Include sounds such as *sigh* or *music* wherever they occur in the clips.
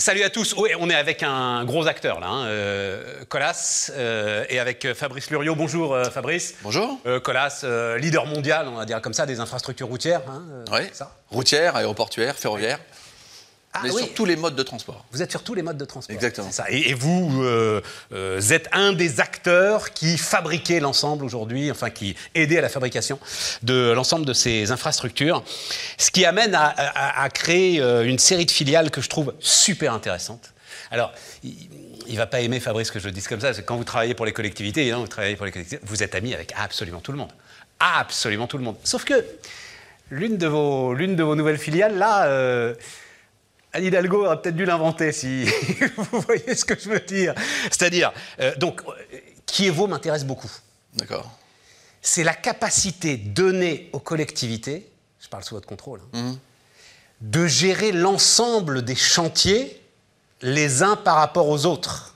Salut à tous. Oui, on est avec un gros acteur là, hein, euh, Colas, euh, et avec Fabrice Luriot. Bonjour euh, Fabrice. Bonjour. Euh, Colas, euh, leader mondial, on va dire comme ça, des infrastructures routières. Hein, euh, Oui. ça? Routière, aéroportuaire, ferroviaire, Ah mais oui, sur tous les modes de transport. Vous êtes sur tous les modes de transport. Exactement. Ça. Et, et vous euh, euh, êtes un des acteurs qui fabriquait l'ensemble aujourd'hui, enfin qui aidait à la fabrication de l'ensemble de ces infrastructures. Ce qui amène à, à- à créer euh, une série de filiales que je trouve super intéressantes. Alors, il, il va pas aimer Fabrice que je le dise comme ça, c'est que quand vous travaillez pour les collectivités, évidemment, vous travaillez pour les collectivités, vous êtes ami avec absolument tout le monde. Absolument tout le monde. Sauf que l'une de vos, l'une de vos nouvelles filiales, là, euh, Anne Hidalgo aurait peut-être dû l'inventer, si *laughs* vous voyez ce que je veux dire. C'est-à-dire, euh, donc, euh, Kievo m'intéresse beaucoup. D'accord. C'est la capacité donnée aux collectivités, je parle sous votre contrôle, hein, Mhm. de gérer l'ensemble des chantiers les uns par rapport aux autres.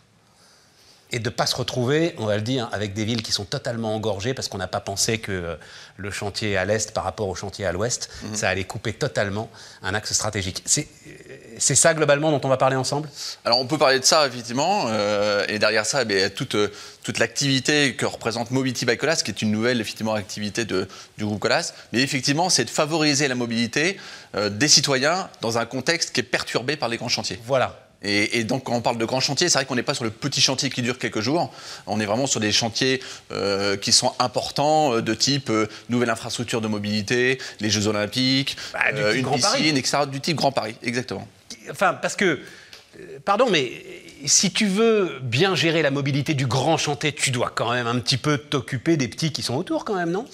Et de ne pas se retrouver, on va le dire, avec des villes qui sont totalement engorgées parce qu'on n'a pas pensé que euh, le chantier à l'est par rapport au chantier à l'ouest, ça allait couper totalement un axe stratégique. C'est ça globalement dont on va parler ensemble? Alors on peut parler de ça effectivement, euh, et derrière ça, eh bien, toute, euh, toute l'activité que représente Mobility by Colas, qui est une nouvelle effectivement activité de- du groupe Colas. Mais effectivement, c'est de favoriser la mobilité euh, des citoyens dans un contexte qui est perturbé par les grands chantiers. Voilà. Et, et donc, quand on parle de grands chantiers, c'est vrai qu'on n'est pas sur le petit chantier qui dure quelques jours. On est vraiment sur des chantiers euh, qui sont importants, euh, de type euh, nouvelle infrastructure de mobilité, les Jeux Olympiques, Bah, du type une Grand piscine, Paris. etc. Du type Grand Paris, exactement. Enfin, parce que, pardon, mais si tu veux bien gérer la mobilité du grand chantier, tu dois quand même un petit peu t'occuper des petits qui sont autour, quand même, non?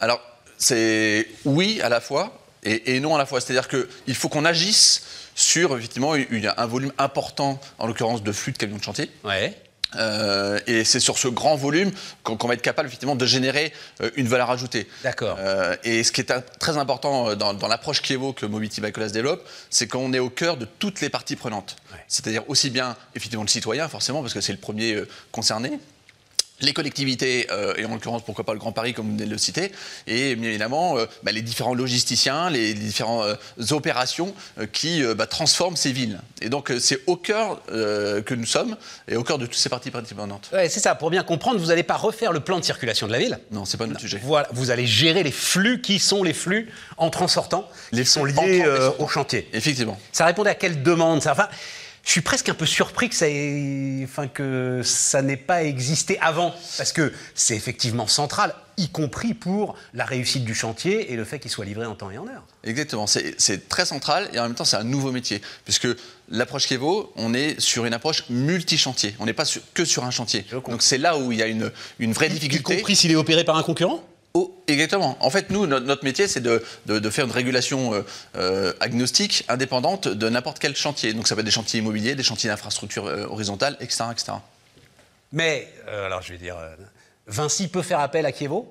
Alors, c'est oui à la fois et, et non à la fois. C'est-à-dire qu'il faut qu'on agisse sur effectivement une- un volume important, en l'occurrence de flux de camions de chantier. Ouais. Euh, et c'est sur ce grand volume qu'on va être capable effectivement de générer euh, une valeur ajoutée. D'accord. Euh, et ce qui est un- très important euh, dans, dans l'approche Kievo que Mobility by Colas développe, c'est qu'on est au cœur de toutes les parties prenantes. Ouais. C'est-à-dire aussi bien effectivement le citoyen, forcément, parce que c'est le premier concerné. Les collectivités, euh, et en l'occurrence, pourquoi pas le Grand Paris, comme vous venez de le citer, et bien évidemment euh, bah, les différents logisticiens, les, les différentes opérations euh, qui euh, bah, transforment ces villes. Et donc, c'est au cœur que nous sommes, et au cœur de toutes ces parties prenantes. Ouais, c'est ça. Pour bien comprendre, vous n'allez pas refaire le plan de circulation de la ville. Non, c'est pas notre sujet. Voilà, vous allez gérer les flux qui sont les flux entrant-sortant, Les qui sont liés au chantier. Effectivement. Ça répondait à quelle demande ça? Enfin, Je suis presque un peu surpris que ça, ait- enfin, que ça n'ait pas existé avant, parce que c'est effectivement central, y compris pour la réussite du chantier et le fait qu'il soit livré en temps et en heure. Exactement, c'est très central et en même temps c'est un nouveau métier. Puisque l'approche Kevo, on est sur une approche multi-chantier. On n'est pas sur- que sur un chantier. Donc c'est là où il y a une, une vraie Y difficulté. compris s'il est opéré par un concurrent? Oh, exactement. En fait, nous, notre, notre métier, c'est de, de- de faire une régulation euh, euh, agnostique, indépendante de n'importe quel chantier. Donc ça peut être des chantiers immobiliers, des chantiers d'infrastructure euh, horizontale, etc., etc. Mais, euh, alors je vais dire, Vinci peut faire appel à Kievo?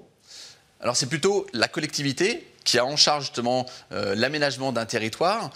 Alors c'est plutôt la collectivité qui a en charge justement l'aménagement d'un territoire,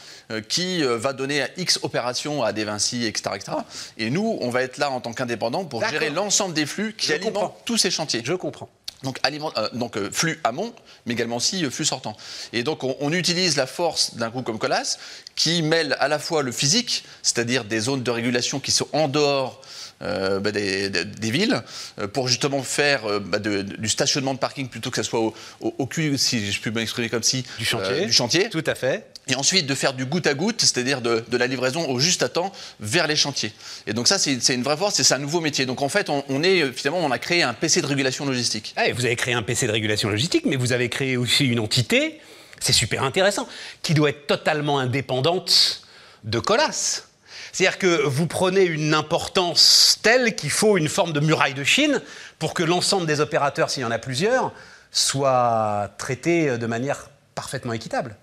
qui va donner à X opérations à des Vinci, etc., etc. Et nous, on va être là en tant qu'indépendants pour gérer l'ensemble des flux qui Je alimentent comprends. tous ces chantiers. Je comprends. Donc, aliment- euh, donc euh, flux amont, mais également aussi euh, flux sortant. Et donc on, on utilise la force d'un groupe comme Colas qui mêle à la fois le physique, c'est-à-dire des zones de régulation qui sont en dehors euh, bah, des, des- des villes, euh, pour justement faire euh, bah, de- de- du stationnement de parking plutôt que ça soit au, au- au cul, si je puis m'exprimer comme si, Du chantier. euh, du chantier. Tout à fait. Et ensuite de faire du goutte à goutte, c'est-à-dire de, la livraison au juste à temps vers les chantiers. Et donc ça, c'est une vraie force c'est un nouveau métier. Donc en fait, on, est finalement, on a créé un PC de régulation logistique. Et vous avez créé un PC de régulation logistique, mais vous avez créé aussi une entité, c'est super intéressant, qui doit être totalement indépendante de Colas. C'est-à-dire que vous prenez une importance telle qu'il faut une forme de muraille de Chine pour que l'ensemble des opérateurs, s'il y en a plusieurs, soient traités de manière parfaitement équitable.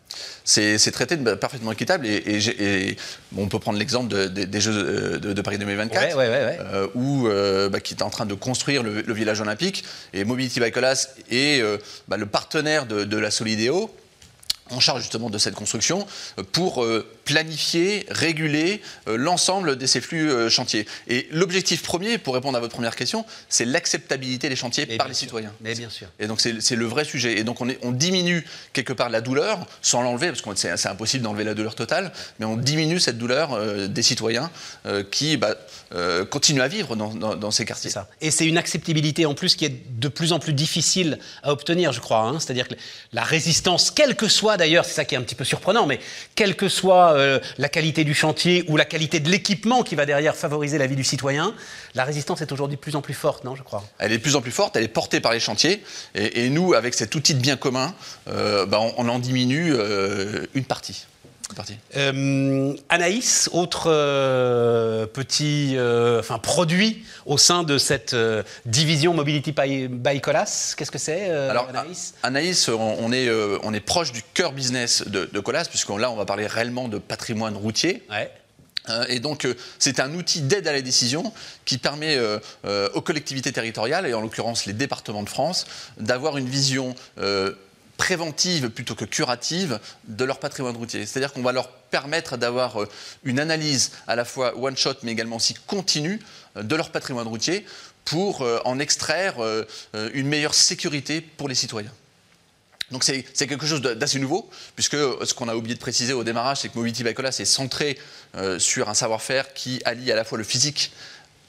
C'est traité de parfaitement équitable et, et j'ai- et, bon, on peut prendre l'exemple de- de- des Jeux euh, de, de Paris 2024 Ouais, ouais, ouais, ouais. euh, où euh, bah, qui est en train de construire le, le village olympique et Mobility by Colas est euh, bah, le partenaire de, de la Solidéo en charge justement de cette construction pour planifier, réguler euh, l'ensemble de ces flux euh, chantiers. Et l'objectif premier, pour répondre à votre première question, c'est l'acceptabilité des chantiers par les citoyens. Mais bien sûr. Et donc c'est le vrai sujet. Et donc on, est, on diminue quelque part la douleur, sans l'enlever, parce que c'est impossible d'enlever la douleur totale, mais on diminue cette douleur euh, des citoyens qui bah, continuent à vivre dans, ces quartiers. Ça. Et c'est une acceptabilité en plus qui est de plus en plus difficile à obtenir, je crois. Hein. C'est-à-dire que la résistance, quelle que soit d'ailleurs, c'est ça qui est un petit peu surprenant, mais quelle que soit euh, la qualité du chantier ou la qualité de l'équipement qui va derrière favoriser la vie du citoyen, la résistance est aujourd'hui de plus en plus forte, non, je crois Elle est de plus en plus forte, elle est portée par les chantiers. Et, nous, avec cet outil de bien commun, euh, bah, on, en diminue euh, une partie. Euh, Anaïs, autre euh, petit euh, enfin, produit au sein de cette division Mobility by, Colas, qu'est-ce que c'est Alors, Anaïs Anaïs, on, est, on est proche du cœur business de, Colas, puisque là, on va parler réellement de patrimoine routier. Et donc, c'est un outil d'aide à la décision qui permet aux collectivités territoriales, et en l'occurrence les départements de France, d'avoir une vision préventive plutôt que curative de leur patrimoine routier. C'est-à-dire qu'on va leur permettre d'avoir euh, une analyse à la fois one-shot mais également aussi continue euh, de leur patrimoine routier pour euh, en extraire une meilleure sécurité pour les citoyens. Donc c'est quelque chose d'assez nouveau, puisque ce qu'on a oublié de préciser au démarrage, c'est que Mobility by Colas est centré sur un savoir-faire qui allie à la fois le physique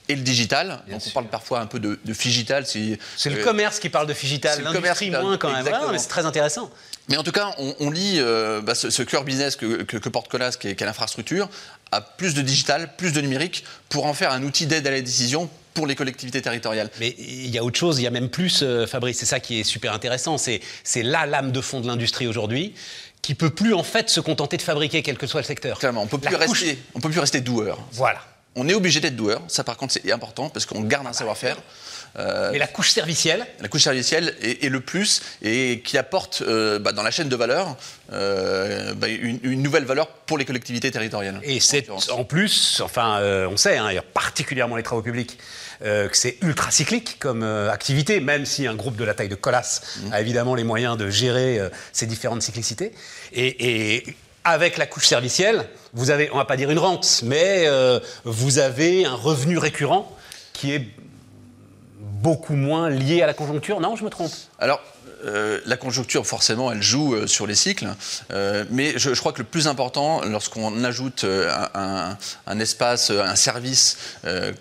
et le digital. Donc on parle parfois un peu de, de figital. C'est le commerce qui parle de figital, l'industrie moins quand même. mais c'est très intéressant. Mais en tout cas, on, lit euh, bah, ce, cœur business que, porte Colas, qui est, l'infrastructure, à plus de digital, plus de numérique, pour en faire un outil d'aide à la décision pour les collectivités territoriales. Mais il y a autre chose, il y a même plus, euh, Fabrice, c'est ça qui est super intéressant, c'est la lame de fond de l'industrie aujourd'hui qui peut plus en fait se contenter de fabriquer quel que soit le secteur. Clairement, on peut plus rester, on peut plus rester doueur. Voilà on est obligé d'être doueur. Ça, par contre, c'est important parce qu'on garde un savoir-faire. Euh, Mais la couche servicielle La couche servicielle est, le plus et qui apporte euh, bah, dans la chaîne de valeur euh, bah, une, nouvelle valeur pour les collectivités territoriales. Et c'est en plus, enfin, on sait, hein, particulièrement les travaux publics, que c'est ultra cyclique comme activité, même si un groupe de la taille de Colas mmh. a évidemment les moyens de gérer ces différentes cyclicités. et avec la couche servicielle, vous avez, on va pas dire une rente, mais euh, vous avez un revenu récurrent qui est beaucoup moins lié à la conjoncture. Non, je me trompe Alors, euh, la conjoncture, forcément, elle joue euh, sur les cycles, mais je, crois que le plus important, lorsqu'on ajoute un, espace, un service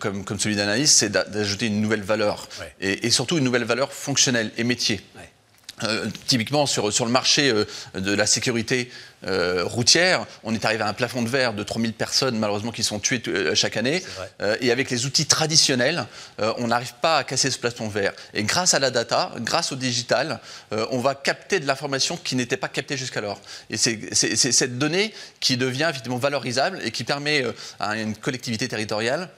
comme, comme, celui d'analyse, c'est d'ajouter une nouvelle valeur, et, surtout une nouvelle valeur fonctionnelle et métier. Euh, typiquement sur, sur le marché euh, de la sécurité euh, routière, on est arrivé à un plafond de verre de 3000 personnes malheureusement qui sont tuées chaque année. et avec les outils traditionnels, on n'arrive pas à casser ce plafond de verre. Et grâce à la data, grâce au digital, on va capter de l'information qui n'était pas captée jusqu'alors. Et c'est cette donnée qui devient effectivement valorisable et qui permet à une collectivité territoriale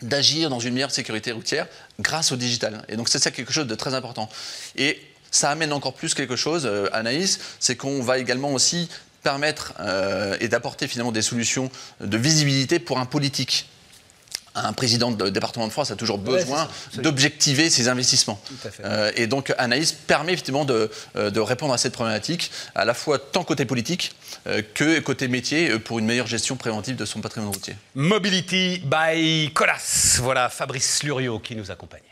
d'agir dans une meilleure sécurité routière grâce au digital. Et donc c'est ça quelque chose de très important. Et ça amène encore plus quelque chose, euh, Anaïs, c'est qu'on va également aussi permettre euh, et d'apporter finalement des solutions de visibilité pour un politique un président de département de France a toujours besoin d'objectiver ses investissements. Euh, et donc Anaïs permet effectivement de, de, répondre à cette problématique, à la fois tant côté politique que côté métier, pour une meilleure gestion préventive de son patrimoine routier. Mobility by Colas. Voilà Fabrice Lurio qui nous accompagne.